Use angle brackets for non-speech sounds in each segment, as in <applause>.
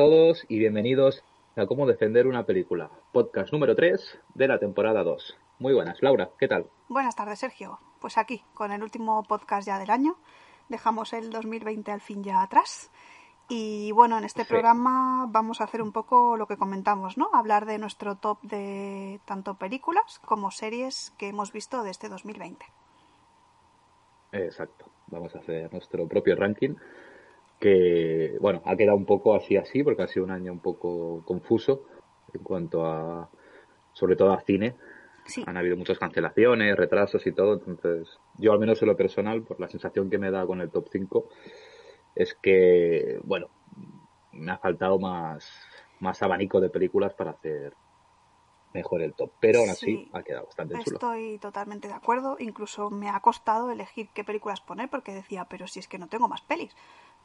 Todos y bienvenidos a Cómo defender una película, podcast número 3 de la temporada 2. Muy buenas, Laura, ¿qué tal? Buenas tardes, Sergio. Pues aquí, con el último podcast ya del año. Dejamos el 2020 al fin ya atrás. Y bueno, en este Sí. programa vamos a hacer un poco lo que comentamos, ¿no? Hablar de nuestro top de tanto películas como series que hemos visto de este 2020. Exacto, vamos a hacer nuestro propio ranking que, bueno, ha quedado un poco así así porque ha sido un año un poco confuso en cuanto a, sobre todo a cine. Sí, Han habido muchas cancelaciones, retrasos y todo, entonces yo al menos en lo personal, por la sensación que me da con el top 5, es que, bueno, me ha faltado más, más abanico de películas para hacer mejor el top, pero aún así Sí. ha quedado bastante chulo. estoy totalmente de acuerdo. Incluso me ha costado elegir qué películas poner porque decía, pero si es que no tengo más pelis.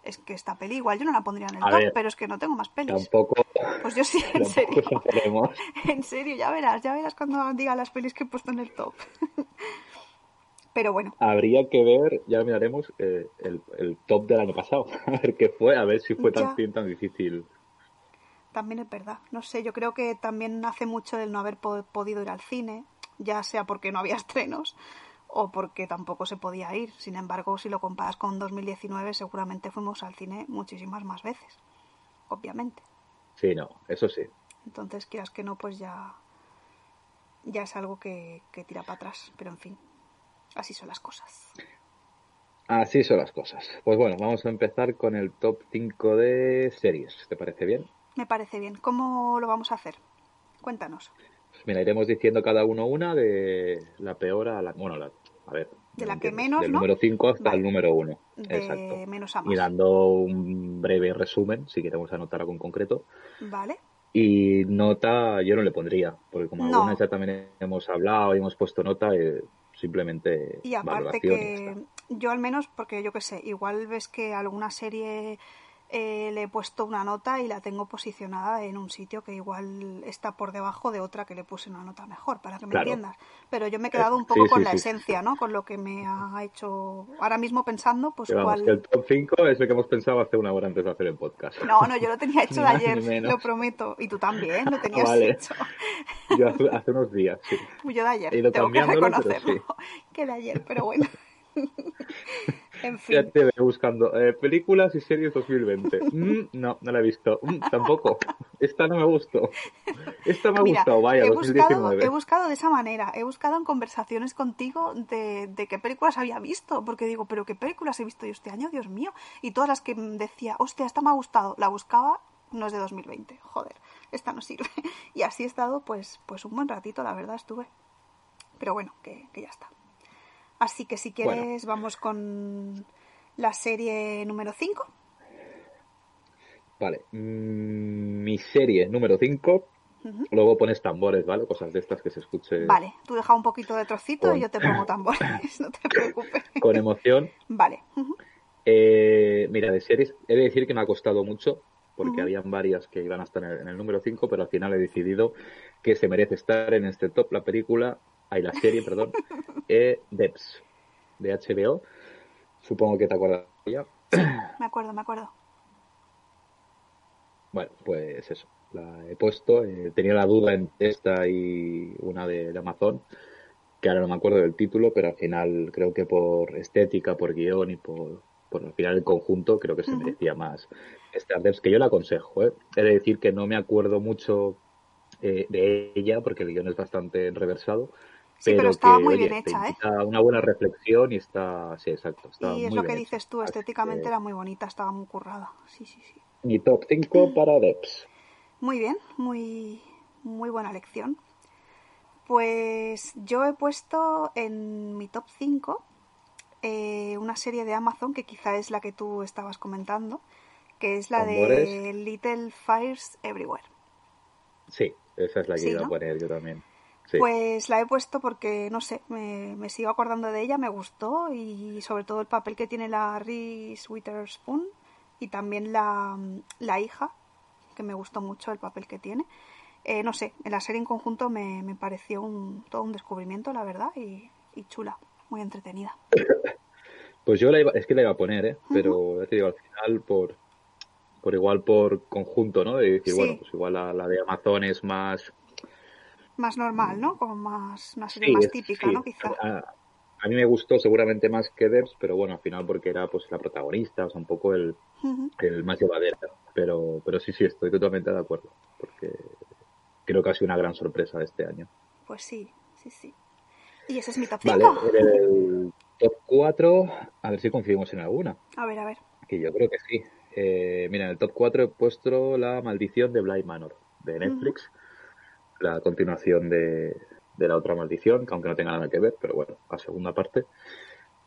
Es que esta peli igual yo no la pondría en el A top, ver, pero es que no tengo más pelis. Tampoco, Pues yo sí, <laughs> en serio. <laughs> En serio, ya verás, ya verás cuando diga las pelis que he puesto en el top. <laughs> Pero bueno, Habría que ver, ya lo miraremos, eh, el, el top del año pasado, a ver qué fue, a ver si fue tan, tan difícil. también es verdad. No sé, yo creo que también hace mucho el no haber po- podido ir al cine, ya sea porque no había estrenos o porque tampoco se podía ir. Sin embargo, si lo comparas con 2019, seguramente fuimos al cine muchísimas más veces, obviamente. Sí, no, eso sí. Entonces, quieras que no, pues ya, ya es algo que, que tira para atrás. Pero en fin, así son las cosas. Así son las cosas. Pues bueno, vamos a empezar con el top 5 de series. ¿Te parece bien? Me parece bien. ¿Cómo lo vamos a hacer? Cuéntanos. Pues mira, iremos diciendo cada uno una de la peor a la... Bueno, la- a ver. De la que menos, Del ¿no? número 5 hasta Vale. el número 1. De Exacto. menos a Y más. dando un breve resumen, si queremos anotar algo en concreto. ¿Vale? Y nota yo no le pondría, porque como No. algunas ya también hemos hablado y hemos puesto nota, eh, simplemente Y aparte y que yo al menos, porque yo qué sé, igual ves que alguna serie eh, le he puesto una nota y la tengo posicionada en un sitio que igual está por debajo de otra que le puse una nota mejor, para que me Claro. entiendas. Pero yo me he quedado Eh, un poco sí, con sí, la sí. esencia, ¿no? Con lo que me ha hecho ahora mismo pensando, pues vamos, cuál... que el top 5 es el que hemos pensado hace una hora antes de hacer el podcast. No, no, yo lo tenía <laughs> hecho de ayer, lo prometo. Y tú también lo <laughs> tenías vale. hecho. Yo hace, hace unos días, sí. Yo de ayer, tengo que reconocerlo. Que de ayer, pero bueno. <laughs> en fin. Ya te veo buscando eh, películas y series 2020. <laughs> Mm, no, no la he visto. Mm, tampoco. Esta no me gustó. Esta me ha Mira, gustado, vaya, he buscado, 2019. he buscado de esa manera, he buscado en conversaciones contigo de, de qué películas había visto, porque digo, pero qué películas he visto yo este año, Dios mío, y todas las que decía, hostia, esta me ha gustado, la buscaba, no es de 2020, joder, esta no sirve. <laughs> Y así he estado, pues, pues un buen ratito, la verdad, estuve. Pero bueno, que, que ya está. Así que si quieres, vamos con la serie número 5. Vale. mm, mi serie número 5. Luego pones tambores, ¿vale? Cosas de estas que se escuche Vale, tú deja un poquito de trocito Con- y yo te pongo tambores, <laughs> no te <laughs> preocupes. con emoción. Vale. Eh, mira, de series, he de decir que me ha costado mucho, porque Ujú. habían varias que iban a estar en el, en el número 5, pero al final he decidido que se merece estar en este top la película, ay, la serie, perdón, eh, Debs, de HBO. Supongo que te acuerdas de ella. Me acuerdo, me acuerdo. Bueno, pues eso, la he puesto. eh, tenía la duda entre esta y una de, de Amazon, que ahora no me acuerdo del título, pero al final creo que por estética, por guion y por, por al final el conjunto, creo que se merecía más Stardust, que yo la aconsejo. ¿eh? He de decir que no me acuerdo mucho eh, de ella, porque el guion es bastante reversado. Sí, pero, pero estaba que, muy oye, bien hecha, ¿eh? una buena reflexión y está, sí, exacto. Está Y es muy lo que bien dices hecha. tú, estéticamente que, era muy bonita, estaba muy currada. Sí, sí, sí. Mi top 5 para Debs. Muy bien, muy, muy buena lección. Pues yo he puesto en mi top 5 eh, una serie de Amazon que quizá es la que tú estabas comentando, que es la de. Little Fires Everywhere. Sí, esa es la que Sí, iba ¿no? a poner yo también. Sí. Pues la he puesto porque, no sé, me, me sigo acordando de ella, me gustó y sobre todo el papel que tiene la Reese Witherspoon y también la, la hija, que me gustó mucho el papel que tiene. Eh, no sé, en la serie en conjunto me, me pareció un, todo un descubrimiento, la verdad, y, y chula, muy entretenida. <laughs> Pues yo la iba, es que la iba a poner, ¿eh? Pero ya te digo, al final por, por igual por conjunto, ¿no? De decir, Sí. bueno, pues igual la, la de Amazon es más... Más normal, ¿no? Como más, una serie Sí, más típica, sí. ¿no? Quizá. A, a mí me gustó seguramente más que Debs, pero bueno, al final porque era pues la protagonista, o sea, un poco el, el más llevadera. Pero, pero sí, sí, estoy totalmente de acuerdo. Porque creo que ha sido una gran sorpresa de este año. Pues sí, sí, sí. Y ese es mi top 5. Vale, en el top 4, a ver si coincidimos en alguna. A ver, a ver. Que yo creo que sí. Eh, mira, en el top 4 he puesto La maldición de Bly Manor, de Netflix. La continuación de, de la otra maldición, que aunque no tenga nada que ver, pero bueno, la segunda parte.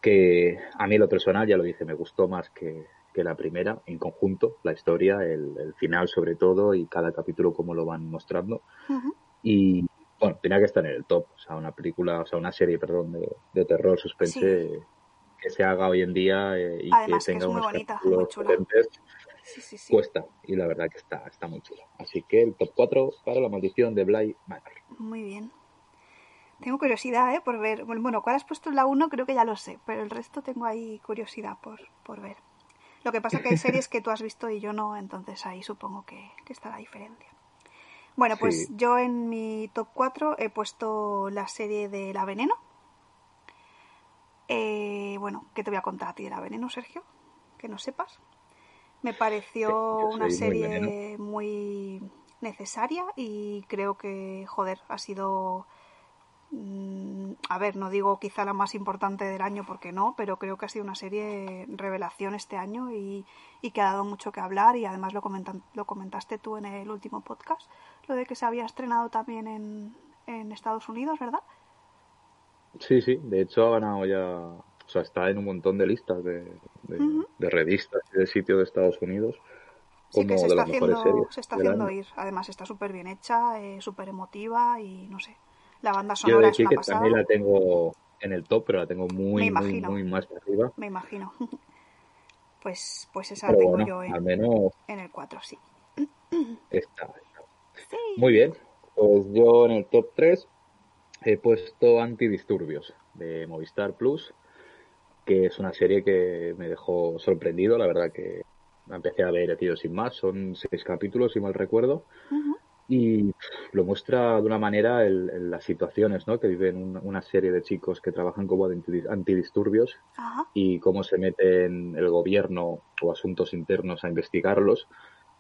Que a mí lo personal, ya lo dije, me gustó más que, que la primera, en conjunto, la historia, el, el final sobre todo y cada capítulo como lo van mostrando. Y bueno, tenía que estar en el top. O sea, una película, o sea, una serie, perdón, de, de terror, suspense Sí. que se haga hoy en día eh, y Además, que que es tenga muy unos bonita, capítulos muy chula. potentes, Sí, sí, sí. cuesta. Y la verdad que está, está muy chulo. Así que el top 4 para la maldición de Bly Manor. Muy bien. Tengo curiosidad, ¿eh? Por ver. Bueno, ¿cuál has puesto en la 1? Creo que ya lo sé, pero el resto tengo ahí curiosidad por, por ver. Lo que pasa que hay <laughs> series que tú has visto y yo no, entonces ahí supongo que, que está la diferencia. Bueno, pues Sí. yo en mi top 4 he puesto la serie de La Veneno. Eh, bueno, ¿qué te voy a contar a ti de La Veneno, Sergio? Que no sepas. Me pareció una muy serie muy necesaria y creo que, joder, ha sido Mm, a ver, no digo quizá la más importante del año porque no, pero creo que ha sido una serie revelación este año y, y que ha dado mucho que hablar y además lo, comentan- lo comentaste tú en el último podcast, lo de que se había estrenado también en, en Estados Unidos, ¿verdad? Sí, sí, de hecho ha ganado ya, o sea, está en un montón de listas de, de, Ujú. de revistas y de sitios de Estados Unidos Sí como que se de está las mejores haciendo, series se está haciendo año. ir. Además está súper bien hecha, eh, súper emotiva y no sé. La banda sonora es decir una que pasada, también la tengo en el top, pero la tengo muy, muy, muy más arriba. me imagino. <laughs> pues, pues esa Pero la tengo bueno, yo al en, menos en el 4, sí. está. está. Sí. Muy bien, pues yo en el top 3 he puesto Antidisturbios de Movistar Plus, que es una serie que me dejó sorprendido, la verdad que la empecé a ver tío sin más, son seis capítulos si mal recuerdo, Ujú. y pff, lo muestra de una manera el- el- las situaciones ¿no? que viven un- una serie de chicos que trabajan como anti- antidisturbios Ajá. y cómo se meten el gobierno o asuntos internos a investigarlos.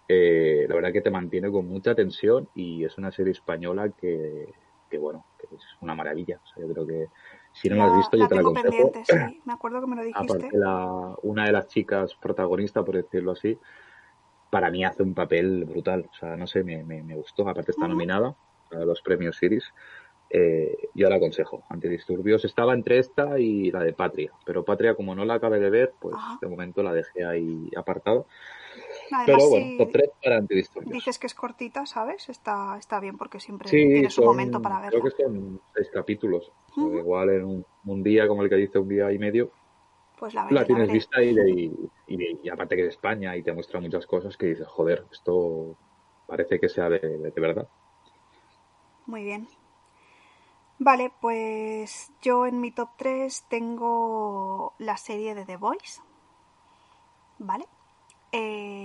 Eh, la verdad que te mantiene con mucha tensión y es una serie española que, que, bueno, que es una maravilla. O sea, yo creo que si no la, has visto, yo te la aconsejo. sí. <clears throat> Me acuerdo que me lo dijiste. Aparte, la, una de las chicas protagonistas, por decirlo así, para mí hace un papel brutal. O sea, no sé, me, me, me gustó. Aparte está nominada a los premios Iris. Eh, yo la aconsejo. Antidisturbios estaba entre esta y la de Patria. Pero Patria, como no la acabé de ver, pues de momento la dejé ahí apartada. Además, Pero bueno, si top 3 para Antidisturbios. dices que es cortita, ¿sabes? Está, está bien porque siempre Sí, tiene su son- momento para verla. creo que son seis capítulos. Igual en un, un día, como el que dice, un día y medio, Pues la veré, la tienes vista y, de- y, y- y aparte que es de España y te muestra muchas cosas que dices, joder, esto parece que sea de, de- de verdad. Muy bien. Vale, pues yo en mi top 3 tengo la serie de The Voice. ¿Vale? Eh,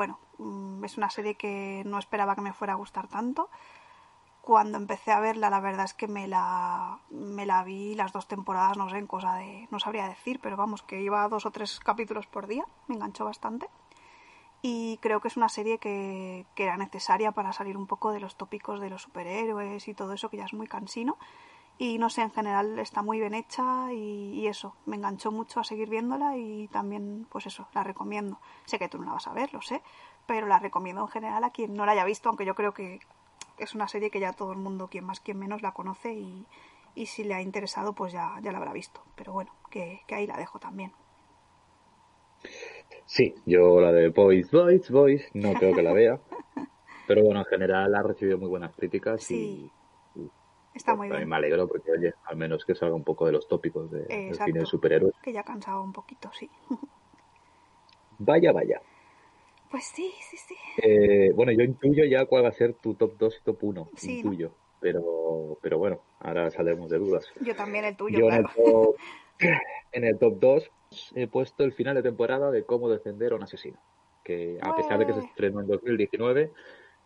bueno, mm, es una serie que no esperaba que me fuera a gustar tanto. Cuando empecé a verla, la verdad es que me la, me la vi las dos temporadas, no sé, en cosa de. No sabría decir, pero vamos, que iba a dos o tres capítulos por día. Me enganchó bastante. y creo que es una serie que, que, era necesaria para salir un poco de los tópicos de los superhéroes y todo eso que ya es muy cansino y no sé, en general está muy bien hecha y, y, eso, me enganchó mucho a seguir viéndola y también pues eso, la recomiendo. Sé que tú no la vas a ver, lo sé, pero la recomiendo en general a quien no la haya visto, aunque yo creo que es una serie que ya todo el mundo, quien más, quien menos, la conoce y, y si le ha interesado pues ya, ya la habrá visto. Pero bueno, que, que ahí la dejo también. Sí, yo la de Boys, Boys, Boys, no creo que la vea. <laughs> Pero bueno, en general ha recibido muy buenas críticas sí, y, está pues, muy bien. me alegro porque, oye, al menos que salga un poco de los tópicos de, del cine de superhéroes. Que ya cansaba un poquito, sí. <laughs> Vaya, vaya. Pues sí, sí, sí. Eh, bueno, yo intuyo ya cuál va a ser tu top 2 y top 1. Sí, ¿no? intuyo. Pero, pero bueno, ahora saldremos de dudas. Yo también el tuyo, Yo claro. <laughs> en, el top, en el top 2 he puesto el final de temporada de cómo defender a un asesino. Que a pesar de que se estrenó en 2019,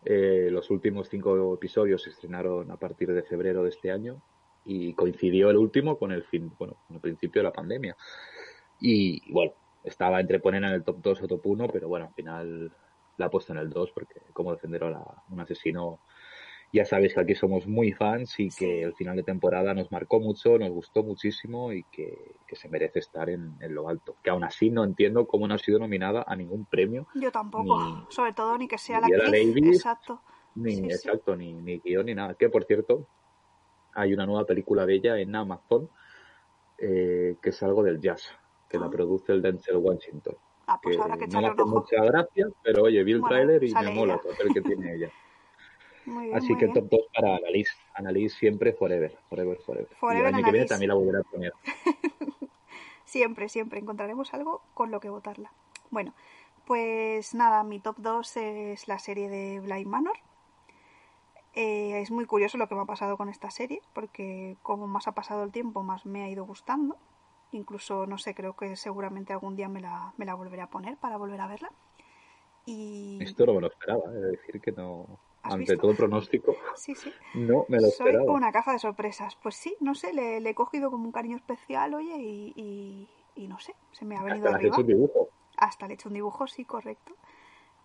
eh, los últimos cinco episodios se estrenaron a partir de febrero de este año y coincidió el último con el fin, bueno, con el principio de la pandemia. Y bueno, estaba entre poner en el top 2 o top 1, pero bueno, al final la he puesto en el 2 porque cómo defender a la- un asesino ya sabéis que aquí somos muy fans y que el final de temporada nos marcó mucho, nos gustó muchísimo y que, que se merece estar en, en lo alto. Que aún así no entiendo cómo no ha sido nominada a ningún premio, Yo tampoco. Ni- Sobre todo ni que sea ni la actriz. Davis, Exacto. ni Sí, sí. exacto, ni, ni guion ni nada. Que por cierto, hay una nueva película de ella en Amazon eh, que es algo del jazz, que la Ah. produce el Denzel Washington. Ah, pues Que habrá que no me hace mucha gracia, pero oye, vi el Bueno, tráiler y me mola el papel que tiene ella. <laughs> Muy bien, Así muy que bien. top 2 para Annalise. Annalise siempre forever, forever, forever. y el año que viene también la volveré a poner. <laughs> <laughs> Siempre, siempre encontraremos algo con lo que votarla. Bueno, pues nada, mi top 2 es la serie de Blind Manor. Eh, es muy curioso lo que me ha pasado con esta serie, porque como más ha pasado el tiempo, más me ha ido gustando. Incluso, no sé, creo que seguramente algún día me la, me la volveré a poner para volver a verla. Y Esto no me lo esperaba, es decir, que no. ¿Has Ante visto? todo pronóstico, sí, sí. no me lo Soy esperaba. una caja de sorpresas. Pues sí, no sé, le, le he cogido como un cariño especial, oye, y, y- y no sé, se me ha venido Hasta le has arriba. hecho un dibujo. Hasta le he hecho un dibujo, sí, correcto.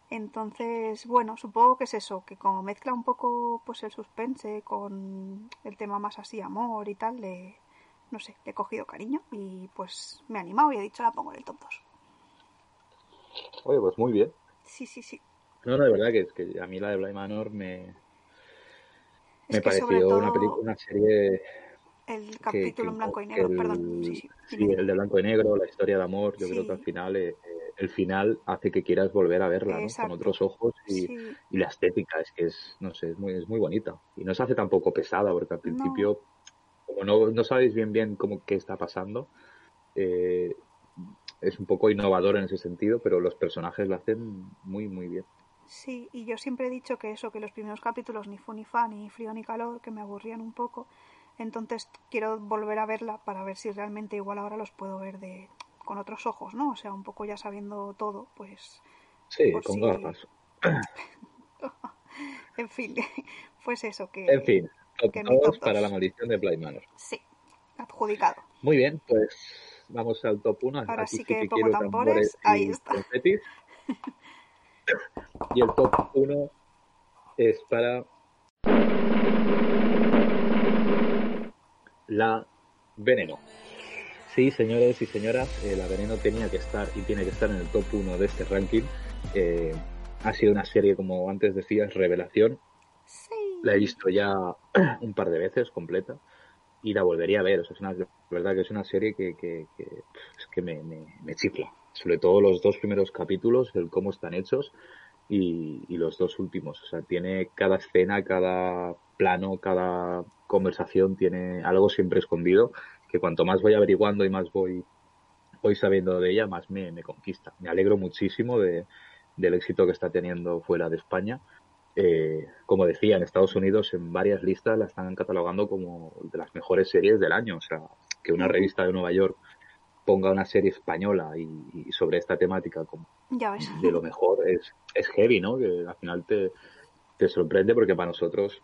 Entonces, bueno, supongo que es eso, que como mezcla un poco pues el suspense con el tema más así, amor y tal, le, no sé, le he cogido cariño y pues me he animado y he dicho la pongo en el top 2. Oye, pues muy bien. Sí, sí, sí. No, no, de verdad que, que a mí la de Blind Manor me, Es me que pareció una, película, una serie el capítulo que- en blanco y negro, el, perdón. Sí, sí. sí, el de blanco y negro, la historia de amor, yo creo que al final eh, eh, el final hace que quieras volver a verla, ¿no? Con otros ojos y, la estética es que es, no sé, es muy, es muy bonita. Y no se hace tampoco pesada, porque al No. principio, como no, no sabéis bien bien cómo qué está pasando, eh, es un poco innovador en ese sentido, pero los personajes lo hacen muy, muy bien. Sí, y yo siempre he dicho que eso, que los primeros capítulos ni fu ni fa, ni frío ni calor, que me aburrían un poco. Entonces quiero volver a verla para ver si realmente igual ahora los puedo ver de con otros ojos, ¿no? O sea, un poco ya sabiendo todo, pues Sí, con si- gafas. <laughs> en fin, <laughs> pues eso, que En fin, que 2 para la maldición de Blind Manor. sí, adjudicado. Muy bien, pues vamos al top 1. Ahora Aquí sí que pongo quiero tambores, ahí está. <laughs> <laughs> Y el top 1 es para la Veneno. Sí, señores y señoras, eh, la Veneno tenía que estar y tiene que estar en el top 1 de este ranking. Eh, ha sido una serie, como antes decías, revelación. Sí. La he visto ya <clears throat> un par de veces completa y la volvería a ver. O sea, es una, la verdad que es una serie que, que, que, es que me, me, me chifla. Sobre todo los dos primeros capítulos, el cómo están hechos y, y los dos últimos. O sea, tiene cada escena, cada plano, cada conversación tiene algo siempre escondido que cuanto más voy averiguando y más voy, voy sabiendo de ella, más me, me conquista. Me alegro muchísimo de, del éxito que está teniendo fuera de España. Eh, como decía, en Estados Unidos en varias listas la están catalogando como de las mejores series del año. O sea, que una revista de Nueva York ponga una serie española y, y sobre esta temática como Ya ves. de lo mejor es, es heavy, ¿no? Que al final te, te sorprende porque para nosotros,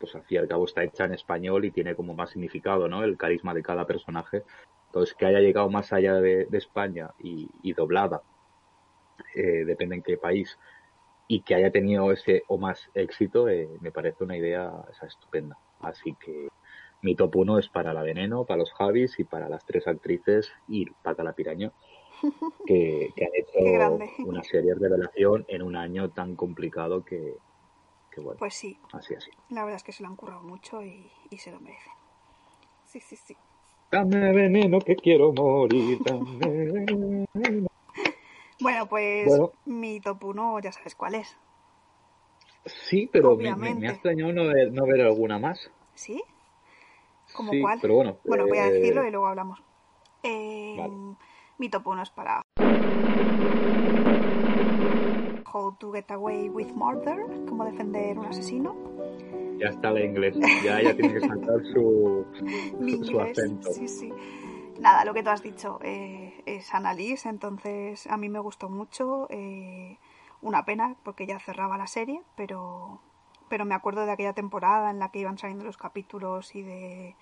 pues al fin y al cabo está hecha en español y tiene como más significado, ¿no? El carisma de cada personaje. Entonces, que haya llegado más allá de, de España y, y doblada eh, depende en qué país, y que haya tenido ese o más éxito, eh, me parece una idea esa, estupenda. Así que mi top 1 es para la Veneno, para los Javis y para las tres actrices y para la Piraña, <laughs> que, que han hecho una serie de revelación en un año tan complicado que, bueno. Pues sí. Así, así. La verdad es que se lo han currado mucho y, y se lo merecen. Sí, sí, sí. Dame veneno que quiero morir, dame veneno. <laughs> Bueno, pues mi top 1 ya sabes cuál es. Sí, pero me, ha extrañado no ver, no ver alguna más. ¿Sí? ¿Como cuál? Pero bueno, bueno, voy a eh, decirlo y luego hablamos. Eh, Mi top 1 es para How to Get Away with Murder, cómo defender un asesino. Ya está el inglés, ya, ya tiene que saltar <laughs> su, su acento. Sí, sí. Nada, lo que tú has dicho eh, es Annalise, entonces a mí me gustó mucho. Eh, una pena porque ya cerraba la serie, pero, pero me acuerdo de aquella temporada en la que iban saliendo los capítulos y de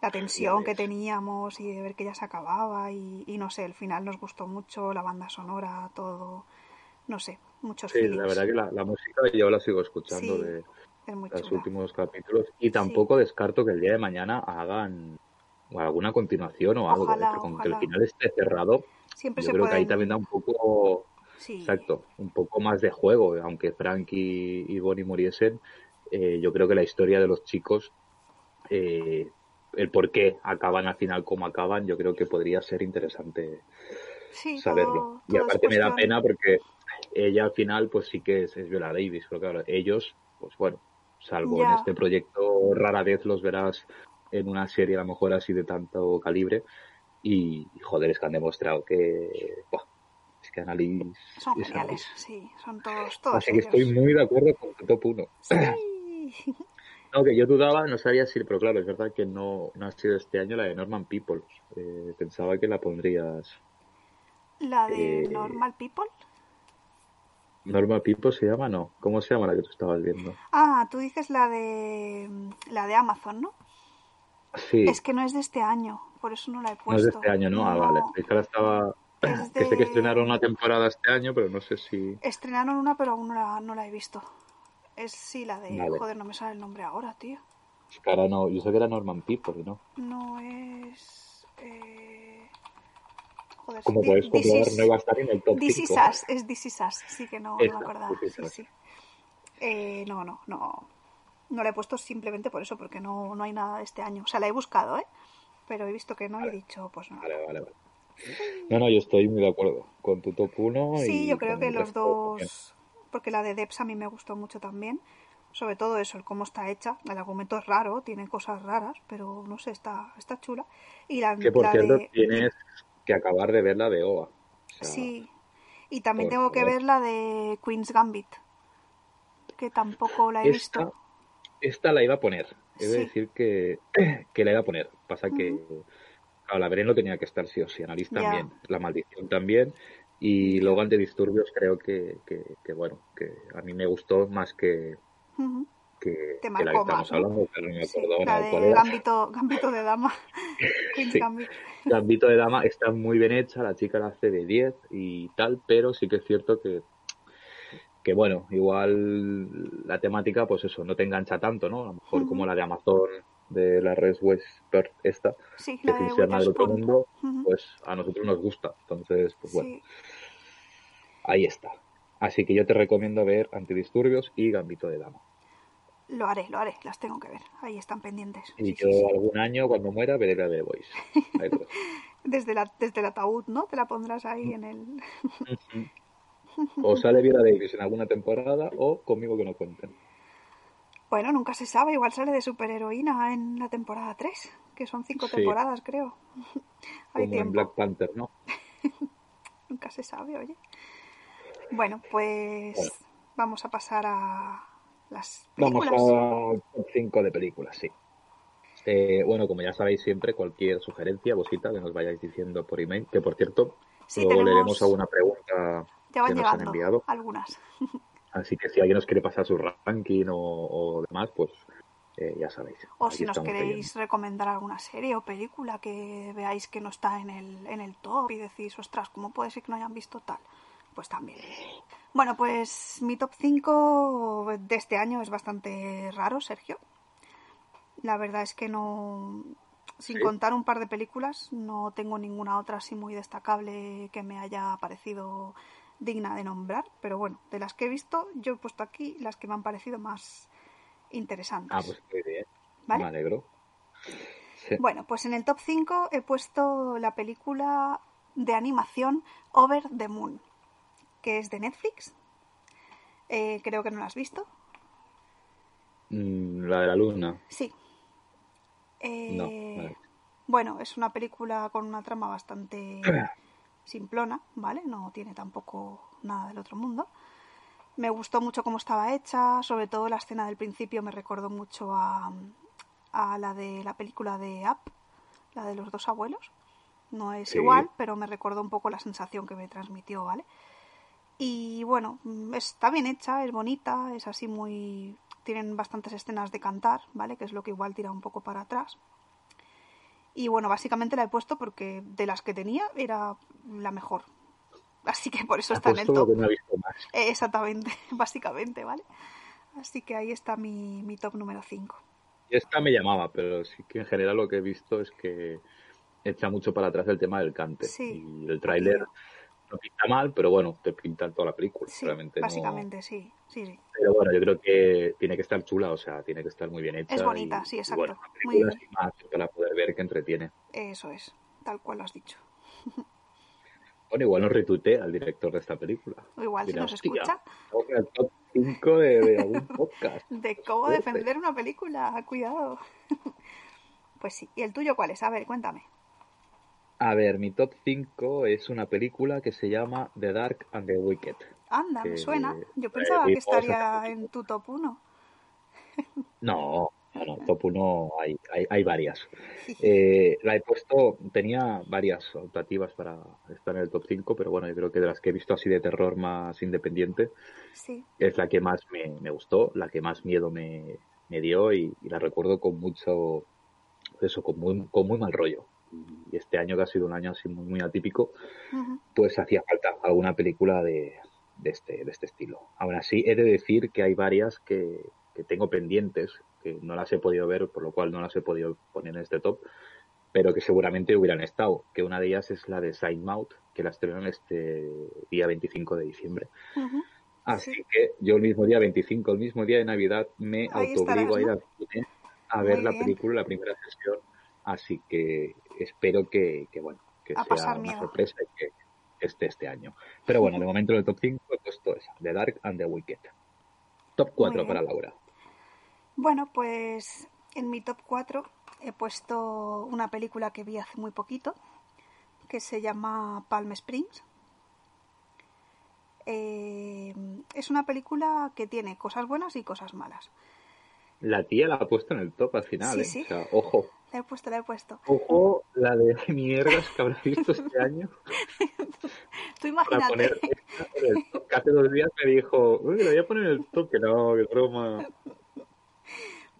la tensión que teníamos y de ver que ya se acababa y, no sé, el final nos gustó mucho, la banda sonora, todo, no sé, muchos Sí, la verdad que la, música yo la sigo escuchando de los últimos capítulos y tampoco descarto que el día de mañana hagan alguna continuación o algo, con que el final esté cerrado, Siempre yo creo que ahí también da un poco, exacto, un poco más de juego, aunque Frank y, Bonnie muriesen, eh, yo creo que la historia de los chicos, eh, el por qué acaban al final como acaban, yo creo que podría ser interesante saberlo. y aparte me da pena porque ella al final pues sí que es, Viola Davis, pero claro, ellos, pues bueno, salvo en este proyecto rara vez los verás en una serie a lo mejor así de tanto calibre. Y, joder, es que han demostrado que es que Annalise son geniales, sí, son todos, todos Así que estoy muy de acuerdo con tu top 1. Sí. <laughs> no, que yo dudaba, no sabía si, pero claro, es verdad que no, no ha sido este año la de Norman People. Eh, pensaba que la pondrías. ¿La de eh, Normal People? Normal People se llama, no. ¿Cómo se llama la que tú estabas viendo? Ah, tú dices la de la de Amazon, ¿no? Es que no es de este año, por eso no la he puesto. No es de este año, ¿no? Ah, vale. Es que estaba... Que sé que estrenaron una temporada este año, pero no sé si... Estrenaron una, pero aún no la, no la he visto. Es sí la de... Joder, no me sale el nombre ahora, tío. Ahora no... Yo sé que era Norman People, ¿no? No es... Eh... Joder, Como podéis comprobar, no iba a estar en el top This 5. Is es This Is Us, sí que no, no me acordaba. Sí, sí. Eh, no, no, no no la he puesto simplemente por eso, porque no, no hay nada de este año. O sea, la he buscado, ¿eh? Pero he visto que no he dicho, pues no. Vale, vale, vale. No, no, yo estoy muy de acuerdo con tu top 1. Sí, yo creo que los dos, porque la de Debs a mí me gustó mucho también. Sobre todo eso, el cómo está hecha. El argumento es raro, tiene cosas raras, pero no sé, está, está chula. Y la, que por cierto tienes que acabar de ver la de OA. sí, y también tengo que ver la de Queen's Gambit, que tampoco la he visto. Esta la iba a poner. He de decir que, <clears throat> que, la iba a poner. Pasa que la Vereno tenía que estar sí o sí. Analista también. La maldición también. Y luego antidisturbios creo que, que, bueno, que a mí me gustó más que, que, la que estamos hablando, que no me acuerdo ahora cuál era. Gambito, Gambito de Dama. <laughs> Gambito de Dama está muy bien hecha, la chica la hace de 10 y tal, pero sí que es cierto que que bueno, igual la temática, pues eso, no te engancha tanto, ¿no? A lo mejor como la de Amazon, de la red Westpert esta, que funciona del otro mundo, pues a nosotros nos gusta. Entonces, pues bueno, ahí está. Así que yo te recomiendo ver Antidisturbios y Gambito de Dama. Lo haré, lo haré, las tengo que ver. Ahí están pendientes. Y yo algún año, cuando muera, veré la de Voice. <laughs> desde, la, desde el ataúd, ¿no? Te la pondrás ahí en el... <laughs> O sale Viola Davis en alguna temporada o conmigo que no cuenten. Bueno, nunca se sabe. Igual sale de superheroína en la temporada 3, que son cinco temporadas, creo. <laughs> Hay Como en Black Panther, ¿no? <laughs> nunca se sabe, oye. Bueno, pues vamos a pasar a las películas. Vamos a 5 de películas, sí. Eh, bueno, como ya sabéis siempre, cualquier sugerencia, vosita, que nos vayáis diciendo por email, que por cierto, luego leeremos alguna pregunta ya van llegando algunas. <laughs> Así que si alguien nos quiere pasar su ranking o, demás, pues eh, ya sabéis. O si nos queréis recomendar alguna serie o película que veáis que no está en el, en el top y decís, ostras, ¿cómo puede ser que no hayan visto tal? pues también. Bueno, pues mi top 5 de este año es bastante raro, Sergio. La verdad es que no, sin contar un par de películas, no tengo ninguna otra así muy destacable que me haya parecido digna de nombrar. Pero bueno, de las que he visto, yo he puesto aquí las que me han parecido más interesantes. Ah, pues muy bien. Me alegro. Bueno, pues en el top 5 he puesto la película de animación Over the Moon, que es de Netflix. Eh, creo que no la has visto. Mm, la de la luna. Sí. Eh, bueno, es una película con una trama bastante <clears throat> simplona, ¿vale? No tiene tampoco nada del otro mundo. Me gustó mucho cómo estaba hecha, sobre todo la escena del principio me recordó mucho a, a la de la película de Up, la de los dos abuelos. No es igual, pero me recordó un poco la sensación que me transmitió, ¿vale? Y bueno, está bien hecha, es bonita, es así muy... Tienen bastantes escenas de cantar, ¿vale? Que es lo que igual tira un poco para atrás. Y bueno, básicamente la he puesto porque de las que tenía era la mejor. Así que por eso está en el top. exactamente, <laughs> básicamente, ¿vale? Así que ahí está mi, mi top número 5. Esta me llamaba, pero sí que en general lo que he visto es que echa mucho para atrás el tema del cante. y el tráiler no pinta mal, pero bueno, te pinta toda la película. básicamente, sí, sí, sí. Pero bueno, yo creo que tiene que estar chula, o sea, tiene que estar muy bien hecha. Es bonita, sí, exacto. Bueno, muy bien. más para poder ver que entretiene. Eso es, tal cual lo has dicho. <laughs> Bueno, igual nos retuite al director de esta película. O igual si nos escucha. El top 5 de, algún podcast. <laughs> de cómo defender una película, cuidado. <laughs> pues sí, ¿y el tuyo cuál es? A ver, cuéntame. A ver, mi top 5 es una película que se llama The Dark and the Wicked. Anda, me suena. Yo pensaba que estaría en tu top 1. no, no, top 1 hay, hay, hay varias. Eh, la he puesto, tenía varias optativas para estar en el top 5, pero bueno, yo creo que de las que he visto así de terror más independiente, es la que más me, me, gustó, la que más miedo me, me dio y, la recuerdo con mucho, eso, con muy, con muy mal rollo. Y este año, que ha sido un año así muy, muy atípico, pues hacía falta alguna película de, de, este, de este estilo. Aún así, he de decir que hay varias que, que tengo pendientes que no las he podido ver, por lo cual no las he podido poner en este top, pero que seguramente hubieran estado, que una de ellas es la de Side Mouth, que la estrenan este día 25 de diciembre. Así que yo el mismo día 25, el mismo día de Navidad, me autoobligo a ir al cine a ver la película, la primera sesión. Así que espero que, bueno, que sea una sorpresa y que esté este año. Pero bueno, de momento en el top 5 he puesto esa, The Dark and the Wicked. Top 4 para Laura. Bueno, pues en mi top 4 he puesto una película que vi hace muy poquito, que se llama Palm Springs. Eh, es una película que tiene cosas buenas y cosas malas. La tía la ha puesto en el top al final, ¿eh? O sea, ojo. La he puesto, la he puesto. Ojo, la de <laughs> mierdas que habrá visto este año. <laughs> Tú imagínate. Hace dos días me dijo, uy, la voy a poner en el top, que no, que broma.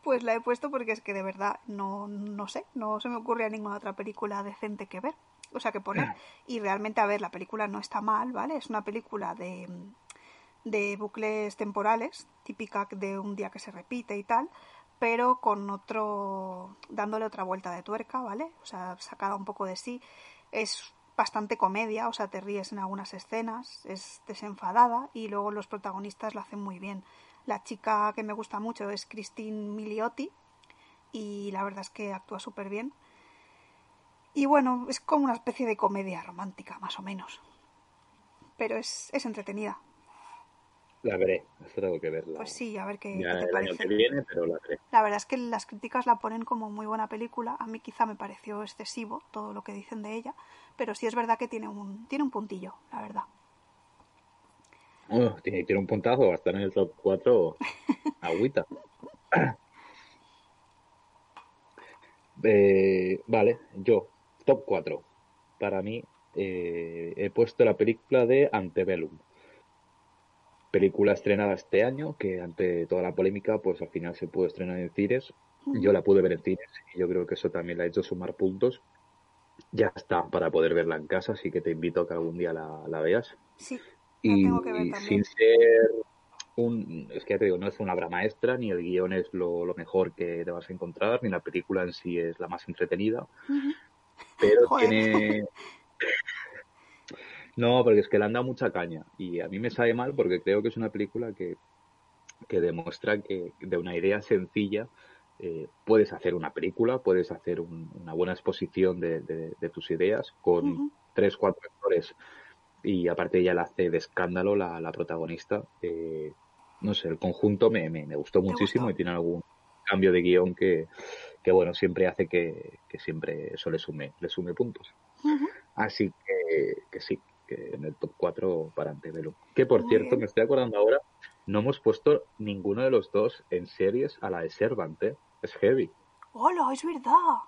Pues la he puesto porque es que de verdad no, no sé, no se me ocurre ninguna otra película decente que ver. O sea, que poner. <clears throat> Y realmente, a ver, la película no está mal, ¿vale? Es una película de, de bucles temporales, típica de un día que se repite y tal, pero con otro. dándole otra vuelta de tuerca, ¿vale? O sea, sacada un poco de sí. Es bastante comedia, o sea, te ríes en algunas escenas, es desenfadada y luego los protagonistas lo hacen muy bien. La chica que me gusta mucho es Christine Miliotti y la verdad es que actúa súper bien. Y bueno, es como una especie de comedia romántica, más o menos. Pero es, es entretenida. La veré, eso tengo que verla. Pues sí, a ver qué, te parece. viene, pero la veré. La verdad es que las críticas la ponen como muy buena película. A mí quizá me pareció excesivo todo lo que dicen de ella, pero sí es verdad que tiene un, tiene un puntillo, la verdad tiene, tiene un puntazo, va a estar en el top 4 <laughs> agüita. <clears throat> Eh, vale, yo, top 4. Para mí, eh, he puesto la película de Antebellum. Película estrenada este año, que ante toda la polémica, pues al final se pudo estrenar en cines. Yo la pude ver en cines y yo creo que eso también la ha hecho sumar puntos. Ya está para poder verla en casa, así que te invito a que algún día la, la veas. Sí y tengo que ver también. sin ser un, es que ya te digo, no es una obra maestra, ni el guion es lo, lo mejor que te vas a encontrar, ni la película en sí es la más entretenida, pero <laughs> Joder. tiene... No, porque es que le han dado mucha caña y a mí me sabe mal porque creo que es una película que, que demuestra que de una idea sencilla eh, puedes hacer una película, puedes hacer un- una buena exposición de, de- de tus ideas con tres, cuatro actores y aparte ella la hace de escándalo la, la protagonista. eh, no sé, el conjunto me, me, me gustó muchísimo gustó? y tiene algún cambio de guion que, que bueno, siempre hace que, que siempre eso le sume, le sume puntos. Así que, que sí, que en el top 4 para Antebellum. Que por Muy cierto, bien. me estoy acordando ahora, no hemos puesto ninguno de los dos en series a la de Servant, ¿eh? Es heavy. ¡Hola! ¡Es verdad!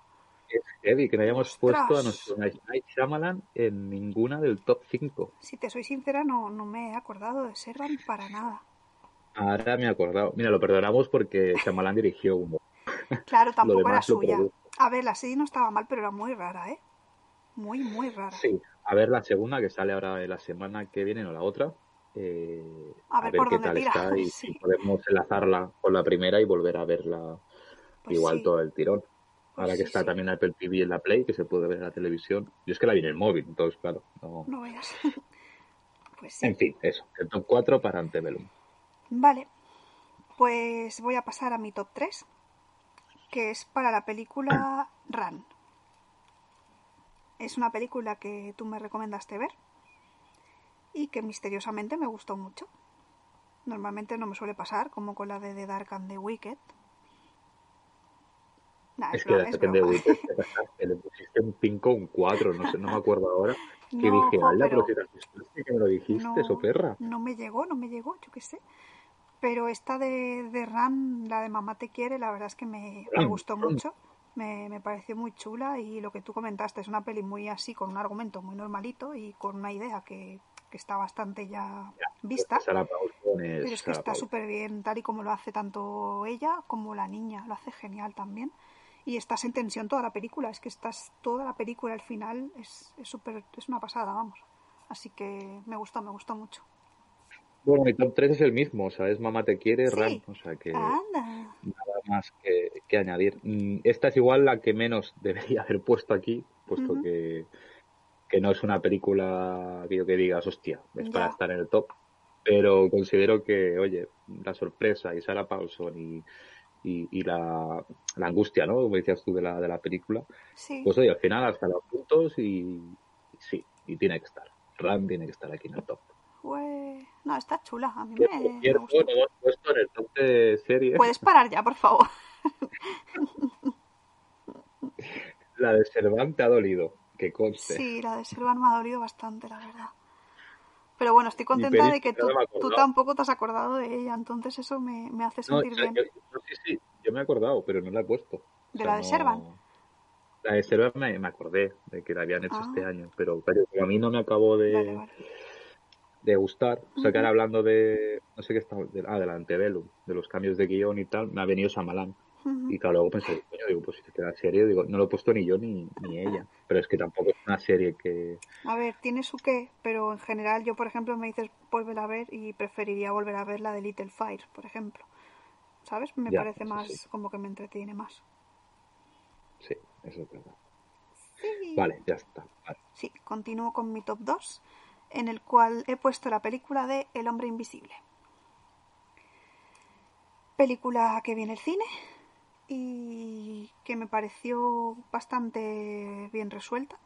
Es heavy que no hayamos Ostras. puesto a nuestro Night Shyamalan en ninguna del top 5. Si te soy sincera, no, no me he acordado de Servan para nada. Ahora me he acordado. Mira, lo perdonamos porque Shyamalan dirigió uno. <laughs> Claro, <laughs> tampoco era suya. A ver, la serie no estaba mal, pero era muy rara, ¿eh? Muy, muy rara. Sí, a ver la segunda que sale ahora la semana que viene o la otra. eh, A ver por qué dónde tal tira, está <laughs> y sí. si podemos enlazarla con la primera y volver a verla Pues igual sí. todo el tirón. Ahora Pues que sí, está también Apple TV en la Play, que se puede ver en la televisión. Yo es que la vi en el móvil, entonces claro. No. No veas. <laughs> pues. En fin, eso. El top 4 para Antebellum. Vale. Pues voy a pasar a mi top 3, que es para la película Run. Es una película que tú me recomendaste ver y que misteriosamente me gustó mucho. Normalmente no me suele pasar, como con la de The Dark and the Wicked. Nah, Es es que depende de. Wicked, te le pusiste un 5 o un 4, no sé, no me acuerdo ahora. <laughs> Que No, dije, "Hala, pero si que me lo dijiste, perra. no me llegó, no me llegó, yo qué sé. Pero esta de, de Ran, la de Mamá te quiere, la verdad es que me, me <clears throat> gustó mucho. Me, me pareció muy chula y lo que tú comentaste es una peli muy así, con un argumento muy normalito y con una idea que, que está bastante ya vista. Sarah Paulson es Pero es que está súper bien, tal y como lo hace tanto ella como la niña. Lo hace genial también. Y estás en tensión toda la película. Es que estás toda la película al final. Es es súper es una pasada, vamos. Así que me gustó, me gustó mucho. Bueno, mi top 3 es el mismo, o sea, es Mamá te quiere, Sí. Ram, o sea que Anda. Más que, que añadir. Mm, Esta es igual la que menos <laughs> debería haber puesto aquí, puesto que, que no es una película que yo que digas, hostia, es para estar en el top. Pero considero que, oye, la sorpresa y Sarah Paulson y, y, y la, la angustia, ¿no? Como decías tú de la, de la película, Sí. pues oye, al final hasta los puntos y, y sí, y tiene que estar. Ram tiene que estar aquí en el top. No, está chula. A mí me, me no hemos puesto en el top de series Puedes parar ya, por favor. <laughs> la de Cervantes ha dolido, que conste. Sí, la de Selvan me ha dolido bastante, la verdad. Pero bueno, estoy contenta de que tú, tú tampoco te has acordado de ella, entonces eso me, me hace sentir bien. yo- no, sí, sí, yo me he acordado, pero no la he puesto. O ¿De sea, la de no- Servan? La de Servan me, me acordé de que la habían hecho Ah. este año, pero, pero a mí no me acabó de, Vale, vale. De gustar. O sea, que ahora hablando de, no sé qué está, de, ah, de los cambios de guion y tal, me ha venido Samalán. Ujú. Y claro, luego pensé, coño, digo, pues si te queda serie, digo, no lo he puesto ni yo ni, ni ella. Pero es que tampoco es una serie que... A ver, tiene su qué, pero en general yo, por ejemplo, me dices volver a ver y preferiría volver a ver la de Little Fire, por ejemplo. ¿Sabes? Me Ya, parece más, sí. como que me entretiene más. Sí, eso es verdad. Sí. Vale, ya está. Vale. Sí, continúo con mi top 2, en el cual he puesto la película de El hombre invisible. Película que viene el cine y que me pareció bastante bien resuelta,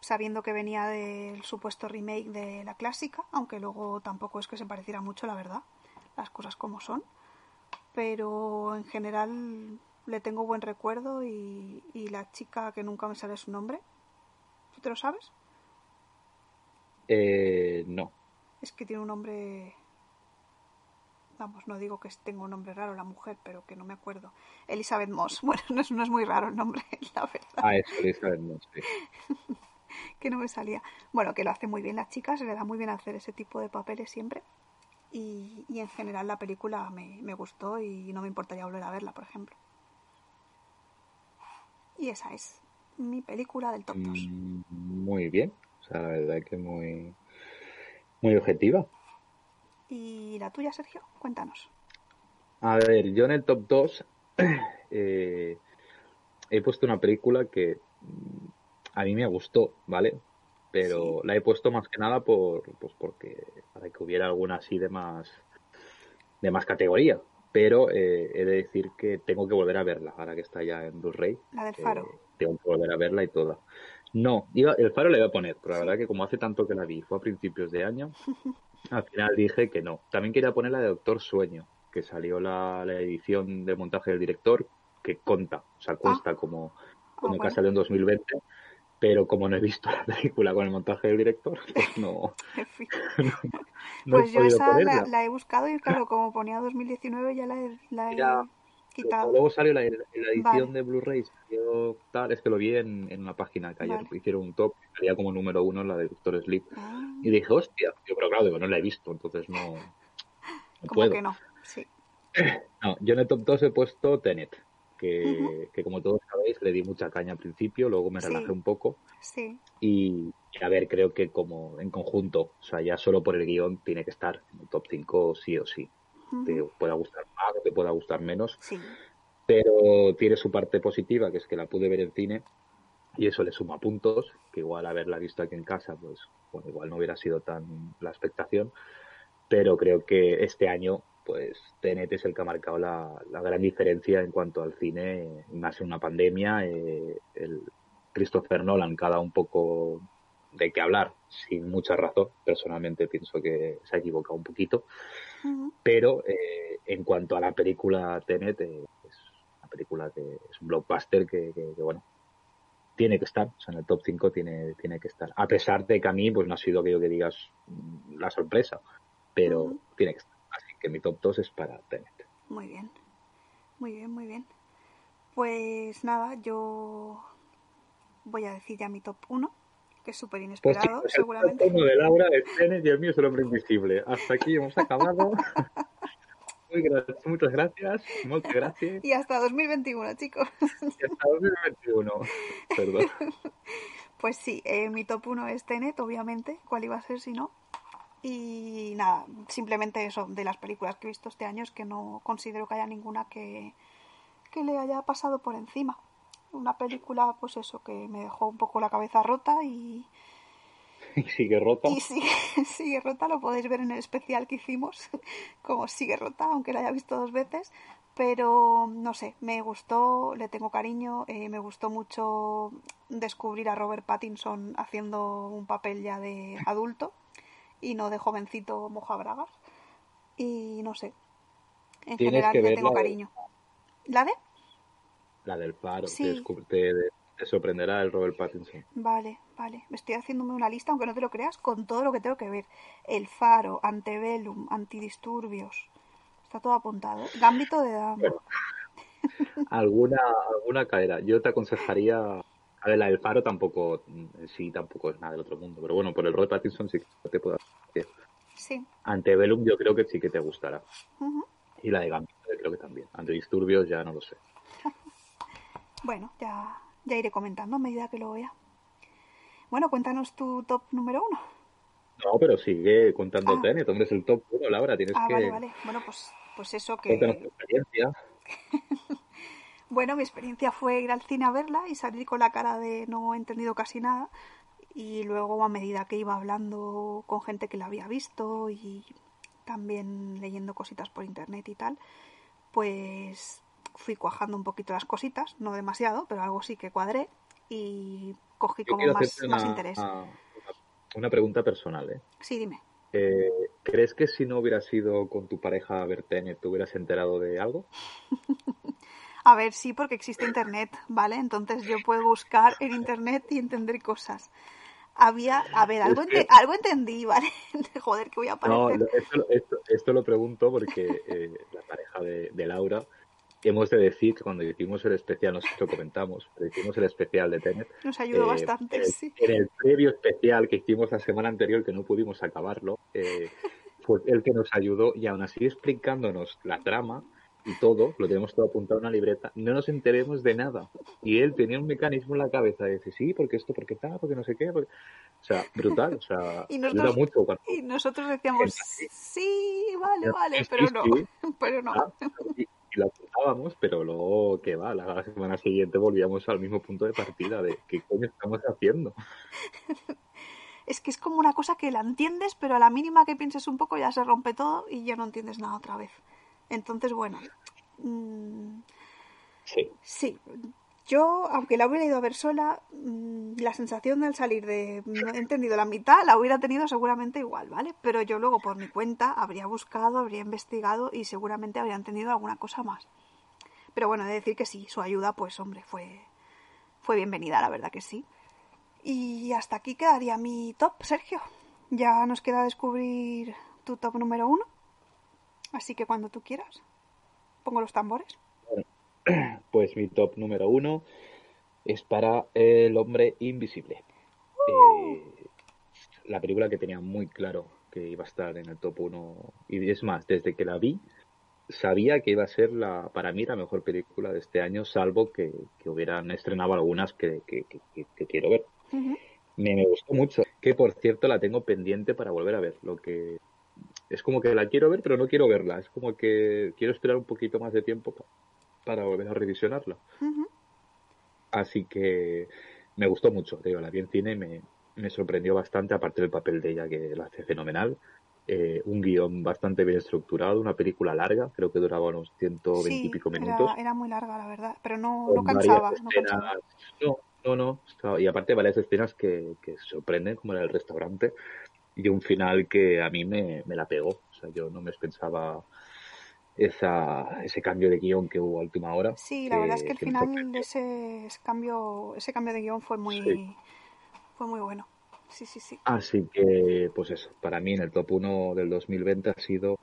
sabiendo que venía del supuesto remake de la clásica, aunque luego tampoco es que se pareciera mucho, la verdad, las cosas como son. Pero en general le tengo buen recuerdo y, la chica que nunca me sale su nombre, ¿tú te lo sabes? Eh, no. Es que tiene un nombre. Vamos, no digo que tenga un nombre raro la mujer, pero que no me acuerdo. Elizabeth Moss. <laughs> Bueno, no es, no es muy raro el nombre, <laughs> la verdad, Ah, eso, Elizabeth Moss, sí. <laughs> que no me salía. Bueno, que lo hace muy bien la chica, se le da muy bien hacer ese tipo de papeles siempre. Y, y en general la película me, me gustó y no me importaría volver a verla, por ejemplo. Y esa es mi película del top 2. Mm, Muy bien. O sea, la verdad que muy, Muy objetiva. ¿Y la tuya, Sergio? Cuéntanos. A ver, yo en el top 2 <clears throat> eh, he puesto una película que mm, a mí me gustó, ¿vale? Pero la he puesto más que nada por, pues porque para que hubiera alguna así de más de más categoría. Pero eh, he de decir que tengo que volver a verla ahora que está ya en Blu-ray. La del faro. Eh, tengo que volver a verla y toda. No, iba, el faro le iba a poner, pero la verdad que como hace tanto que la vi, fue a principios de año, <laughs> al final dije que no. También quería poner la de Doctor Sueño, que salió la, la edición de montaje del director, que conta, o sea, cuesta como, como Ah, que bueno. salió en 2020, pero como no he visto <laughs> la película con el montaje del director, <laughs> pues no, En fin. no pues he yo esa la, la he buscado y claro, como ponía 2019 ya la he, la he Ya, quitado. Luego salió la, la edición Vale. de Blu-ray, salió tal, es que lo vi en, en una página que ayer Vale. hicieron un top, salía como número uno la de Doctor Sleep. Ah, Y dije, hostia, Yo, pero claro, digo, no la he visto, entonces no, no puedo. que no. Sí. <clears throat> No, yo en el top 2 he puesto Tenet, que, como todos sabéis le di mucha caña al principio, luego me Sí. relajé un poco Sí. y, y a ver, creo que como en conjunto, o sea, ya solo por el guion tiene que estar en el top 5 sí o sí. Te pueda gustar más o te pueda gustar menos, Sí. pero tiene su parte positiva, que es que la pude ver en cine y eso le suma puntos, que igual haberla visto aquí en casa, pues bueno, igual no hubiera sido tan la expectación, pero creo que este año, pues Tenet es el que ha marcado la, la gran diferencia en cuanto al cine, más en una pandemia, eh, el Christopher Nolan cada un poco de qué hablar, sin mucha razón, personalmente pienso que se ha equivocado un poquito, Pero eh, en cuanto a la película Tenet, eh, es una película que es un blockbuster que, que- que, bueno, tiene que estar, o sea, en el top 5 tiene, tiene que estar. A pesar de que a mí, pues no ha sido aquello que digas mm, la sorpresa, pero tiene que estar. Así que mi top 2 es para Tenet. Muy bien. Muy bien, muy bien. Pues nada, yo voy a decir ya mi top 1, que es súper Pues inesperado, chicos, el seguramente. uno de Laura es Tenet y el mío es el hombre invisible. Hasta aquí hemos acabado. <laughs> Muy gra- muchas gracias, muchas gracias. Y hasta 2021, chicos. Y hasta 2021. Perdón. <laughs> Pues sí, eh, mi top 1 es Tenet, obviamente. ¿Cuál iba a ser si no? Y nada, simplemente eso, de las películas que he visto este año es que no considero que haya ninguna que, que le haya pasado por encima. Una película, pues eso, que me dejó un poco la cabeza rota y, <laughs> Y sigue rota. y sigue, <laughs> sigue rota, lo podéis ver en el especial que hicimos, <laughs> como sigue rota, aunque la haya visto dos veces. Pero no sé, me gustó, le tengo cariño, eh, me gustó mucho descubrir a Robert Pattinson haciendo un papel ya de adulto y no de jovencito mojabragas. Y no sé, en Tienes general le tengo de- cariño. ¿La de? La del faro, Sí. te, descubre- te- te sorprenderá el Robert Pattinson. Vale, vale. Estoy haciéndome una lista, aunque no te lo creas, con todo lo que tengo que ver. El Faro, Antebellum, Antidisturbios. Está todo apuntado. Gambito de Dama. Bueno. <laughs> alguna alguna caerá. Yo te aconsejaría, a ver, la del faro tampoco, mm, sí, tampoco es nada del otro mundo, pero bueno, por el Robert Pattinson sí que te puedo decir. Sí. Antebellum yo creo que sí que te gustará. Y la de Gambito creo que también. Antidisturbios ya no lo sé. Bueno, ya, ya iré comentando a medida que lo vea. Bueno, cuéntanos tu top número uno. No, pero sigue contando Ah. Tenet, ¿dónde es el top 1, Laura? Tienes Ah, que vale, vale. Bueno, pues, pues eso contarnos tu que... experiencia. <laughs> Bueno, mi experiencia fue ir al cine a verla y salir con la cara de no he entendido casi nada. Y luego, a medida que iba hablando con gente que la había visto y también leyendo cositas por internet y tal, pues fui cuajando un poquito las cositas, no demasiado, pero algo sí que cuadré y cogí Yo como más, interés. una- pregunta personal, ¿eh? Sí, dime. Eh, ¿Crees que si no hubieras ido con tu pareja a ver te hubieras enterado de algo? <laughs> A ver, sí, porque existe internet, ¿vale? Entonces yo puedo buscar en internet y entender cosas. Había, a ver, algo, ente- algo entendí, <laughs> ¿vale? Joder, que voy a No, aparecer. lo- esto, esto- esto lo pregunto porque eh, la pareja de, de Laura, hemos de decir que cuando hicimos el especial, no sé si lo comentamos, pero hicimos el especial de Tenet. Nos ayudó eh, bastante, en el, sí. en el previo especial que hicimos la semana anterior, que no pudimos acabarlo, eh, fue el que nos ayudó y aún así explicándonos la trama y todo, lo tenemos todo apuntado en una libreta, no nos enteremos de nada. Y él tenía un mecanismo en la cabeza de decir, sí, porque esto, porque tal, porque no sé qué. porque-". O sea, brutal. O sea, <laughs> Y ayuda nosotros- mucho cuando... Y nosotros decíamos, <laughs> sí, vale, vale, pero no, <laughs> pero no. Ah, y, y lo apuntábamos, pero luego, que va? La, la semana siguiente volvíamos al mismo punto de partida de qué coño estamos haciendo. <laughs> Es que es como una cosa que la entiendes, pero a la mínima que pienses un poco ya se rompe todo y ya no entiendes nada otra vez. Entonces, bueno, mm, Sí. sí, yo, aunque la hubiera ido a ver sola, mm, la sensación del salir de no he entendido la mitad la hubiera tenido seguramente igual, ¿vale? Pero yo luego por mi cuenta habría buscado, habría investigado y seguramente habría entendido alguna cosa más. Pero bueno, he de decir que sí, su ayuda, pues hombre, fue, fue bienvenida, la verdad que sí. Y hasta aquí quedaría mi top, Sergio. Ya nos queda descubrir tu top número uno. Así que cuando tú quieras, pongo los tambores. <clears throat> Pues mi top número uno es para El hombre invisible. Eh, la película que tenía muy claro que iba a estar en el top uno. Y es más, desde que la vi, sabía que iba a ser la, para mí la mejor película de este año, salvo que, que hubieran estrenado algunas que, quiero ver. Me, me gustó mucho. Que por cierto la tengo pendiente para volver a ver. Lo que es como que la quiero ver, pero no quiero verla. Es como que quiero esperar un poquito más de tiempo para volver a revisionarla. Así que me gustó mucho. Te digo, la vi en cine y me, me sorprendió bastante, aparte del papel de ella que lo hace fenomenal. Eh, un guion bastante bien estructurado, una película larga, creo que duraba unos 120 y Sí, pico era, minutos. era muy larga, la verdad. Pero no, no cansaba, no cansaba. No, no, no. Estaba- Y aparte varias escenas que, que sorprenden, como en el restaurante, y un final que a mí me, me la pegó. O sea, yo no me pensaba esa, ese cambio de guion que hubo a última hora. Sí, la verdad es que el final de ese, ese cambio, ese cambio de guion fue muy, Sí. fue muy bueno. Sí, sí, sí. Así que, pues eso, para mí en el top 1 del 2020 ha sido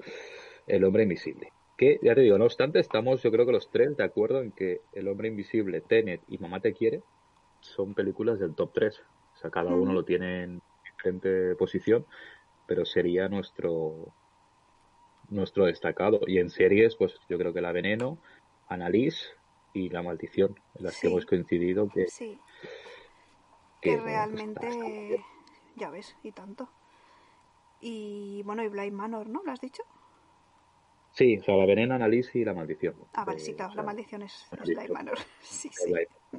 El Hombre Invisible. Que, ya te digo, no obstante, estamos yo creo que los tres de acuerdo en que El Hombre Invisible, Tenet y Mamá Te Quiere son películas del top 3. O sea, cada uno lo tiene en diferente posición, pero sería nuestro nuestro destacado. Y en series, pues yo creo que La Veneno, Annalise y La Maldición, en las Sí. que hemos coincidido que, Sí, que, pues realmente, está- está ya ves, y tanto. Y bueno, y Blind Manor, ¿no? ¿Lo has dicho? Sí, o sea, La Veneno, Annalise y La Maldición. Ah, vale, Eh, sí, claro, o la maldición es. <laughs> Blind Manor. Sí, sí,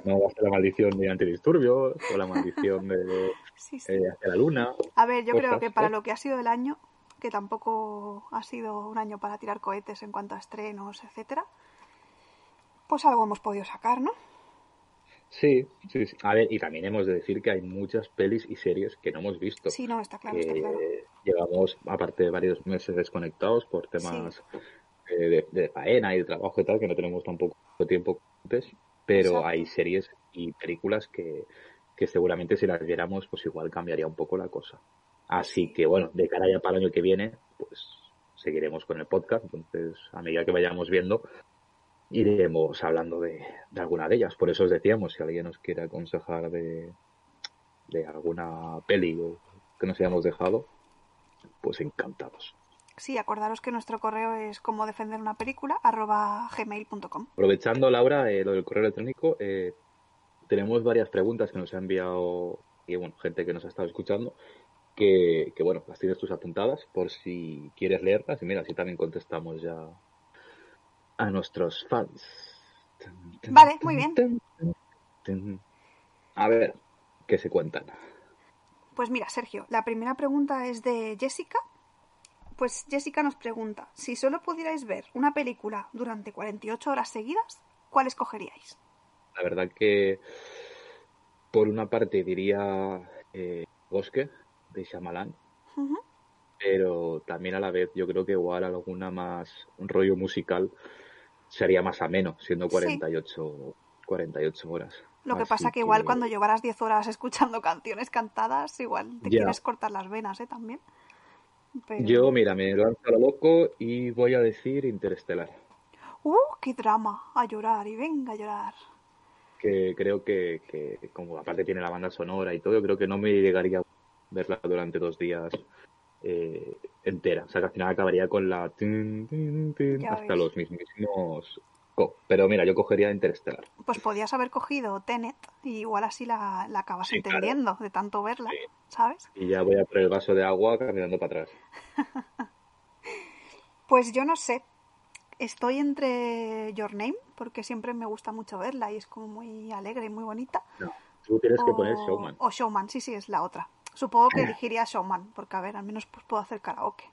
No va a ser la maldición de antidisturbios o la maldición de <laughs> sí, sí. eh, hacia la luna. A ver, yo creo que para lo que ha sido el año, que tampoco ha sido un año para tirar cohetes en cuanto a estrenos, etcétera, pues algo hemos podido sacar, ¿no? Sí, sí, sí. A ver, y también hemos de decir que hay muchas pelis y series que no hemos visto. Sí, no, está claro, que está claro. llevamos, aparte de varios meses desconectados por temas eh, de, de faena y de trabajo y tal, que no tenemos tampoco tiempo antes, pero Exacto. hay series y películas que, que seguramente si las viéramos, pues igual cambiaría un poco la cosa. Así Sí. que bueno, de cara ya para el año que viene, pues seguiremos con el podcast, entonces a medida que vayamos viendo, iremos hablando de, de alguna de ellas. Por eso os decíamos, si alguien nos quiere aconsejar de, de alguna peli o que nos hayamos dejado, pues encantados. Sí, acordaros que nuestro correo es como defender una película, arroba gmail.com. Aprovechando, Laura, eh, lo del correo electrónico, eh, tenemos varias preguntas que nos ha enviado y bueno, gente que nos ha estado escuchando, que, que, bueno, las tienes tus apuntadas por si quieres leerlas y mira, así también contestamos ya a nuestros fans. Vale, muy bien. A ver, ¿qué se cuentan? Pues mira, Sergio, la primera pregunta es de Jessica. Pues Jessica nos pregunta, si solo pudierais ver una película durante 48 horas seguidas, ¿cuál escogeríais? La verdad que por una parte diría eh, Bosque de Shyamalan, pero también a la vez yo creo que igual alguna más un rollo musical sería más ameno, siendo Sí. 48, 48 horas. Lo que Así pasa que igual cuando llevaras 10 horas escuchando <laughs> canciones cantadas, igual te quieres cortar las venas, ¿eh? También. Pero... Yo, mira, me lanzo a lo loco y voy a decir Interestelar, ¡Uh, qué drama! A llorar y venga a llorar. que creo que, que como aparte tiene la banda sonora y todo, creo que no me llegaría a verla durante dos días eh, entera. O sea, que al final acabaría con la tin, tin, tin, Ya hasta ves. los mismísimos Pero mira, yo cogería Interstellar. Pues podías haber cogido Tenet y igual así la, la acabas Sí, claro. entendiendo de tanto verla, Sí. ¿sabes? Y ya voy a por el vaso de agua caminando para atrás. <laughs> Pues yo no sé. Estoy entre Your Name, porque siempre me gusta mucho verla y es como muy alegre y muy bonita. No, tú tienes que o, poner Showman. o Showman, sí, sí, es la otra. Supongo que elegiría Showman, porque a ver, al menos pues, puedo hacer karaoke.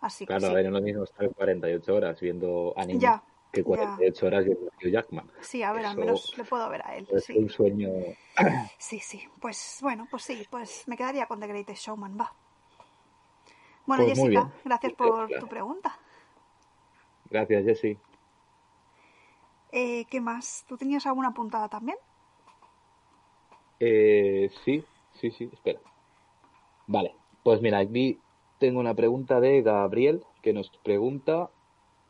Así que Claro, sí. a ver, no es lo mismo estar 48 horas viendo anime Ya, que 48 horas viendo Hugh Jackman. Sí, a ver, al menos le puedo ver a él. Es Sí. un sueño. <clears throat> sí, sí. Pues bueno, pues sí, pues me quedaría con The Greatest Showman, va. Bueno, Pues Jessica, gracias por tu pregunta. Gracias, Jessy. Eh, ¿Qué más? ¿Tú tenías alguna puntada también? Eh, sí, sí, sí, espera. Vale, pues mira, aquí tengo una pregunta de Gabriel que nos pregunta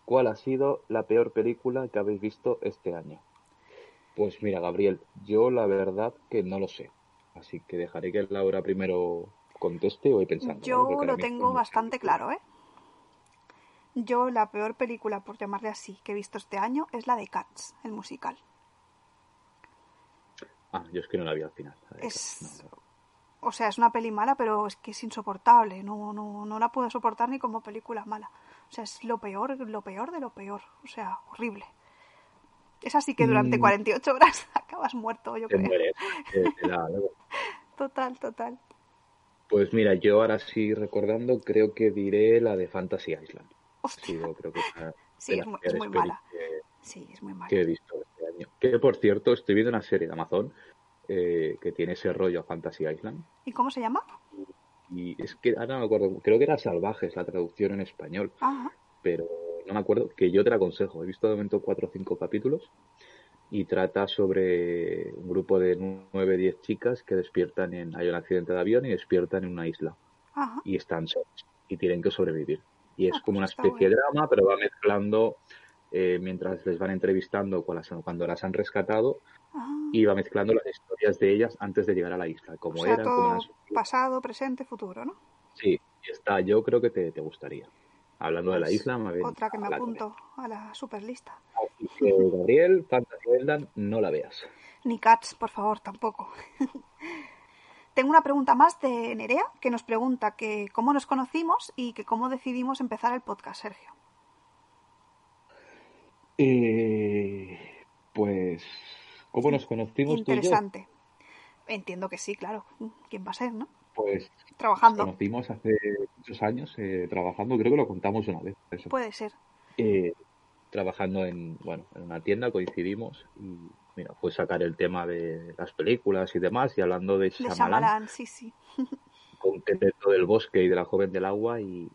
cuál ha sido la peor película que habéis visto este año. Pues mira, Gabriel, yo la verdad que no lo sé. Así que dejaré que Laura primero conteste y voy pensando. Yo lo tengo bastante claro, ¿eh? Yo la peor película, por llamarle así, que he visto este año es la de Cats, el musical. Ah, yo es que no la vi al final. Es- Cats, no, no. O sea, es una peli mala, pero es que es insoportable. No, no, no la puedo soportar ni como película mala. O sea, es lo peor, lo peor de lo peor. O sea, horrible. Es así que durante Mm. 48 horas <laughs> acabas muerto, yo Te creo. mueres. te- te da algo. <laughs> Total, total. Pues mira, yo ahora sí recordando, creo que diré la de Fantasy Island. Creo que <laughs> Sí, es muy- es mala. que- Sí, es muy mala. que he visto este año. Que por cierto, estoy viendo una serie de Amazon eh, que tiene ese rollo a Fantasy Island. ¿Y cómo se llama? Y es que ahora no me acuerdo, creo que era Salvajes la traducción en español, Ajá. pero no me acuerdo, que yo te la aconsejo. He visto de momento cuatro o cinco capítulos y trata sobre un grupo de nueve, diez chicas que despiertan en, hay un accidente de avión y despiertan en una isla Ajá. y están solas y tienen que sobrevivir. Y es Ah, como una especie de drama, pero va mezclando eh, mientras les van entrevistando cuando las han rescatado Ah. y va mezclando las historias de ellas antes de llegar a la isla, O cómo sea, eran, sus vidas. pasado, presente, futuro, ¿no? Sí, y está, yo creo que te, te gustaría. Hablando de la Pues, isla, me Otra que me a la apunto a la superlista. cabeza. Así que, Gabriel, Fantasy Island, no la veas. Ni Cats, por favor, tampoco. <laughs> Tengo una pregunta más de Nerea, que nos pregunta que cómo nos conocimos y que cómo decidimos empezar el podcast, Sergio. Eh, pues, ¿cómo nos conocimos tú y yo? Interesante. Entiendo que sí, claro. ¿Quién va a ser, no? Pues nos Trabajando. conocimos hace muchos años eh, trabajando, creo que lo contamos una vez. Eso. Puede ser. Eh, trabajando en, bueno, en una tienda coincidimos y mira, fue sacar el tema de las películas y demás y hablando de De Shyamalan, Shyamalan, sí, sí. <laughs> con Teteto del Bosque y de la Joven del Agua y,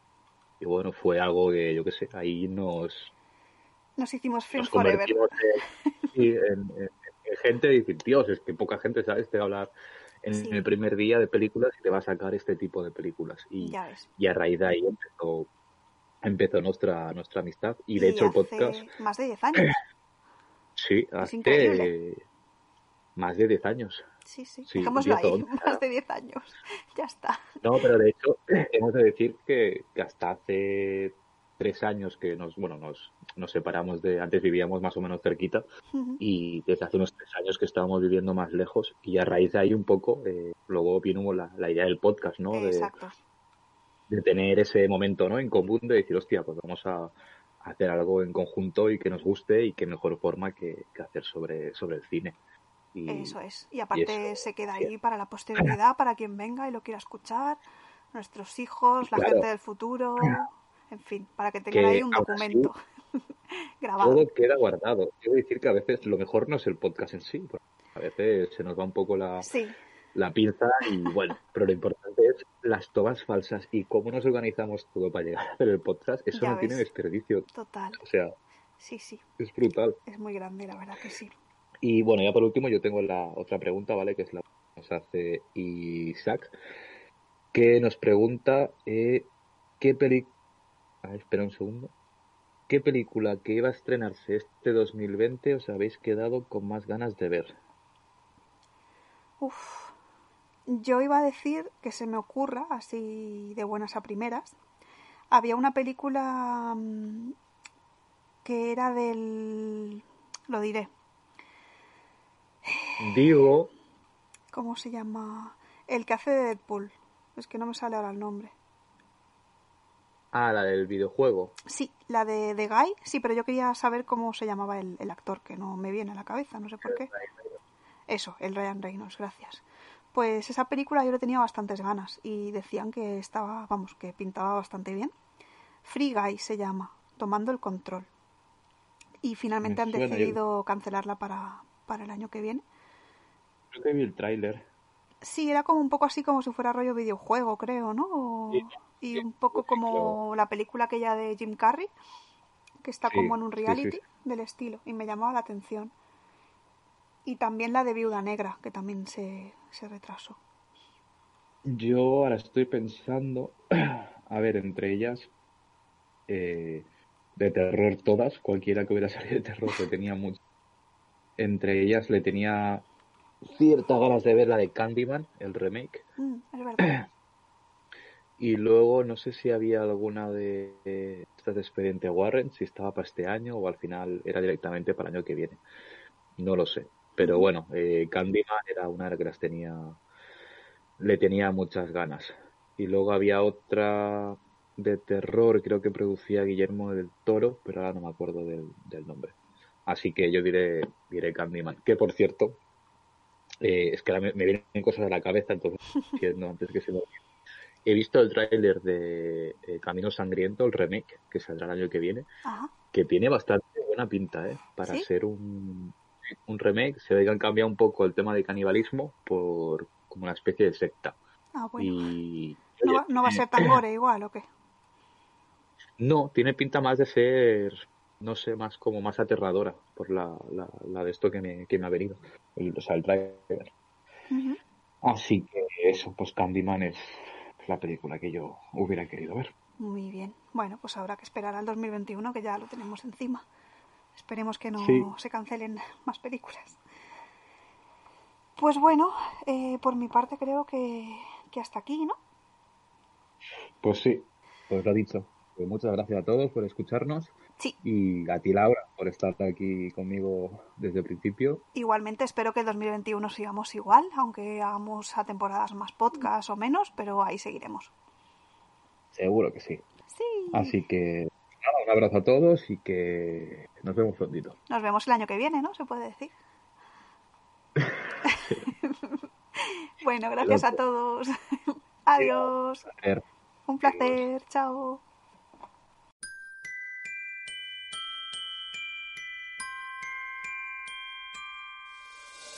y bueno, fue algo que yo qué sé, ahí nos, Nos hicimos Friends nos Forever. en- en gente decir, Dios, es que poca gente sabe te va a hablar en Sí. el primer día de películas y te va a sacar este tipo de películas y, y a raíz de ahí empezó empezó nuestra nuestra amistad y de Y hecho el podcast más de 10 años. <clears throat> sí hace más de 10 años Sí, sí. Sí, Dejémoslo 10 o ahí. <laughs> 11. Más de 10 años. <laughs> Ya está. no pero de hecho <clears throat> hemos de decir que hasta hace tres años que nos bueno nos nos separamos de antes vivíamos más o menos cerquita y desde hace unos tres años que estábamos viviendo más lejos y a raíz de ahí un poco eh, luego vino la, la idea del podcast no de, Exacto. de tener ese momento no en común de decir hostia pues vamos a, a hacer algo en conjunto y que nos guste y qué mejor forma que, que hacer sobre sobre el cine y Eso es. Y aparte eso, se queda ahí para la posterioridad, para quien venga y lo quiera escuchar, nuestros hijos, la Claro. gente del futuro, <laughs> en fin, para que tengan Que ahí un documento <laughs> grabado. todo queda guardado quiero decir que a veces lo mejor no es el podcast en sí a veces se nos va un poco la, Sí, la pinza y bueno, pero lo importante es las tomas falsas y cómo nos organizamos todo para llegar a hacer el podcast, eso Ya no tiene desperdicio, total. o sea, Sí, sí, es brutal. es muy grande, la verdad que sí. Y bueno, ya por último yo tengo la otra pregunta, ¿vale? Que es la que nos hace Isaac, que nos pregunta eh, qué peli... Ah, espera un segundo. ¿Qué película que iba a estrenarse este 2020 os habéis quedado con más ganas de ver? Uf. Yo iba a decir que se me ocurra, así de buenas a primeras, había una película mm, que era del... lo diré. Digo, ¿Cómo se llama? El que hace de Deadpool. Es que no me sale ahora el nombre. Ah, la del videojuego. Sí, la de, de Guy, sí, pero yo quería saber cómo se llamaba el, el actor, que no me viene a la cabeza, no sé por qué. Eso, el Ryan Reynolds, gracias. Pues esa película yo le tenía bastantes ganas y decían que estaba, vamos, que pintaba bastante bien. Free Guy se llama, tomando el control. Y finalmente Me han yo- decidido cancelarla para, para el año que viene. Creo que vi el tráiler. Sí, era como un poco así como si fuera rollo videojuego, creo, ¿no? O- Sí, y sí, un poco sí, como la película aquella de Jim Carrey, que está como en un reality del estilo, y me llamaba la atención. Y también la de Viuda Negra, que también se, se retrasó. Yo ahora estoy pensando, <clears throat> a ver, entre ellas, eh, de terror todas, cualquiera que hubiera <laughs> salido de terror, que tenía mucho. Entre ellas le tenía ciertas ganas de ver la de Candyman, el remake. Mm, es verdad. Y luego no sé si había alguna de de estas de Expediente Warren, si estaba para este año o al final era directamente para el año que viene. No lo sé. Pero bueno, eh, Candyman era una de las que las tenía, le tenía muchas ganas. Y luego había otra de terror, creo que producía Guillermo del Toro, pero ahora no me acuerdo del, del nombre. Así que yo diré, diré Candyman. Que por cierto, eh, es que ahora me, me vienen cosas a la cabeza, entonces <laughs> diciendo antes que se me. He visto el tráiler de eh, Camino Sangriento, el remake, que saldrá el año que viene, Ajá. que tiene bastante buena pinta, ¿eh? Para ¿Sí? ser un, un remake. Se ve que han cambiado un poco el tema de canibalismo por como una especie de secta. Ah, bueno. Y ¿No, va, no va a ser tan <clears throat> gore igual o qué? no, tiene pinta más de ser, no sé, más como más aterradora por la, la, la de esto que me, que me ha venido. El- o sea, el tráiler. Ujú. Así que eso, pues Candyman es la película que yo hubiera querido ver. Muy bien. Bueno, pues habrá que esperar al 2021, que ya lo tenemos encima. Esperemos que no Sí. se cancelen más películas. Pues bueno, eh, por mi parte creo que, que hasta aquí, ¿no? Pues sí, pues lo dicho. Pues muchas gracias a todos por escucharnos Sí, y a ti Laura por estar aquí conmigo desde el principio. igualmente espero que el 2021 sigamos igual, aunque hagamos a temporadas más podcast o menos, pero ahí seguiremos. Seguro que sí. Sí. Así que nada, un abrazo a todos y que nos vemos prontito. Nos vemos el año que viene, ¿no? Se puede decir. <laughs> bueno, gracias a todos. <laughs> Adiós. Un placer. Chao.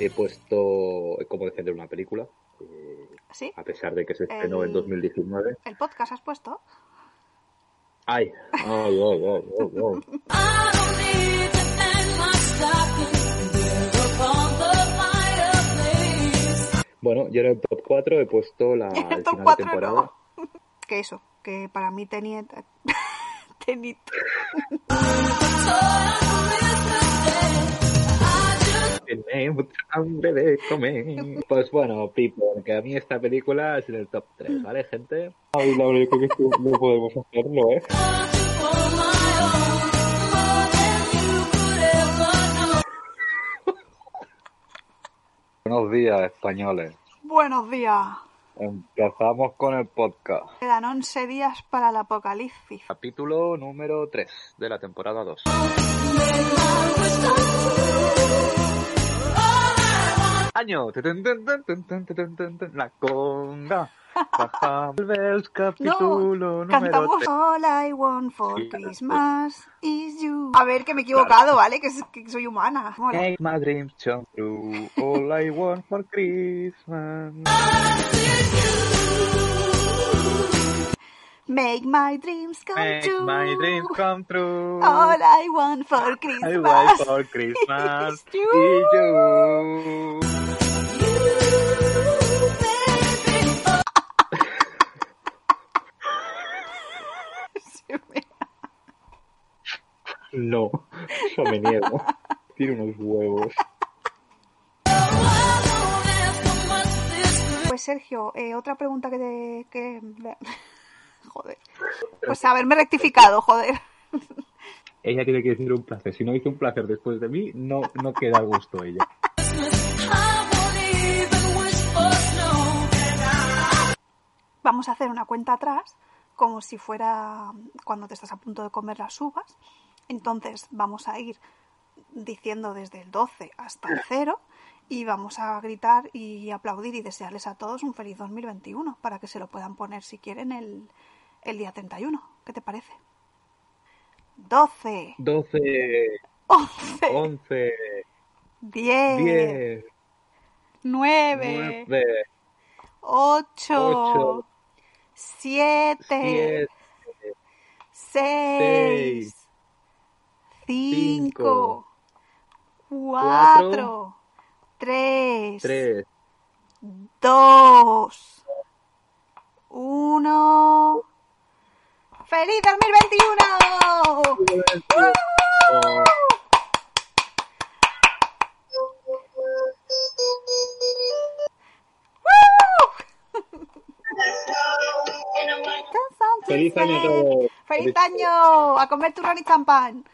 He puesto como defender una película, eh, ¿Sí? a pesar de que se estrenó en El- 2019. ¿El podcast has puesto? ¡Ay! ¡Ay, ay, ay, ay, ay! <laughs> Bueno, yo en el top 4 he puesto la, El el top final de 4 temporada. no. <laughs> Que eso, que para mí tenía... <laughs> Tenit. Tiene mucha hambre de comer. Pues bueno, Pipo, que a mí esta película es en el top 3, ¿vale, gente? Ay, Laura, yo creo que no podemos hacerlo, ¿eh? <laughs> Buenos días, españoles. Buenos días. Empezamos con el podcast. Quedan 11 días para el apocalipsis. Capítulo número 3 de la temporada 2. Tun, La conga. Baja Bells, capítulo No, número cantamos 3. All I want for Sí, Christmas is you. A ver, que me he equivocado, ¿vale? Que, es- que soy humana. Mola. Make my dreams come true. All I want for Christmas. Make my dreams come Make true. my dreams come true. All I want for I Christmas. want for Christmas <laughs> is you. you. <laughs> No, yo me niego. Tiene unos huevos. Pues Sergio, eh, otra pregunta que te... Que... Joder. Pues haberme rectificado, joder. <laughs> Ella tiene que decir un placer. Si no dice un placer después de mí, no, no queda a gusto ella. Vamos a hacer una cuenta atrás, como si fuera cuando te estás a punto de comer las uvas. Entonces vamos a ir diciendo desde el 12 hasta el 0 y vamos a gritar y aplaudir y desearles a todos un feliz 2021 para que se lo puedan poner si quieren el, el día 31. ¿Qué te parece? 12, 12, 11, 11, 10, 10, 9, 9, 8, 8, 7, 7, 6, 5, cinco, 4, 3, 3, 2, 1. ¡Feliz 2021! Feliz año a todos. ¡Feliz año! ¡A comer turrón y champán!